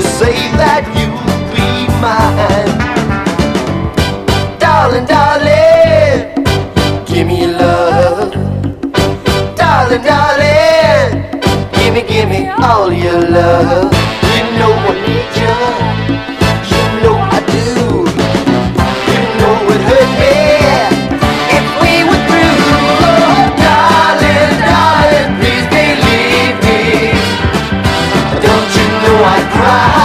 say that you'll be mine. Darling, darling, give me your love. Darling, darling, give me, give me all your love. I cry.